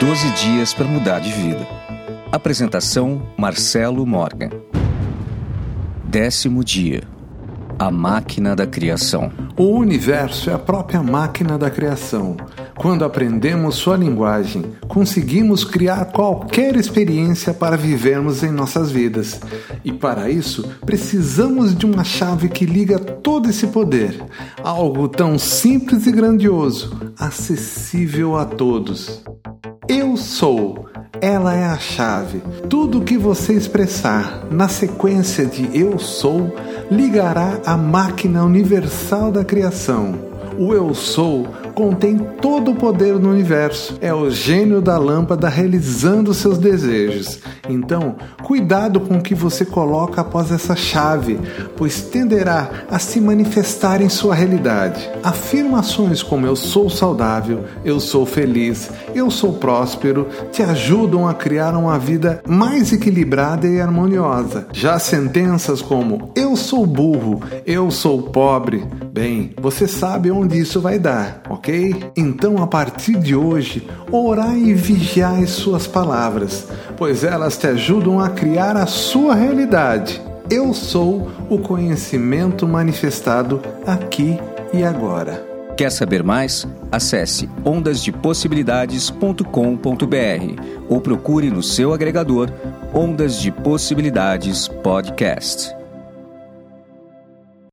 12 dias para mudar de vida. Apresentação Marcelo Morgan. Décimo dia. A máquina da criação. O universo é a própria máquina da criação. Quando aprendemos sua linguagem, conseguimos criar qualquer experiência para vivermos em nossas vidas. E para isso, precisamos de uma chave que liga todo esse poder. Algo tão simples e grandioso, acessível a todos. Eu sou. Ela é a chave. Tudo que você expressar na sequência de eu sou ligará à máquina universal da criação. O eu sou contém todo o poder no universo. É o gênio da lâmpada realizando seus desejos. Então, cuidado com o que você coloca após essa chave, pois tenderá a se manifestar em sua realidade. Afirmações como eu sou saudável, eu sou feliz, eu sou próspero te ajudam a criar uma vida mais equilibrada e harmoniosa. Já sentenças como eu sou burro, eu sou pobre, bem, você sabe onde isso vai dar, ok? Então, a partir de hoje, orai e vigiai suas palavras, pois elas te ajudam a criar a sua realidade. Eu sou o conhecimento manifestado aqui e agora. Quer saber mais? Acesse ondasdepossibilidades.com.br ou procure no seu agregador Ondas de Possibilidades Podcast.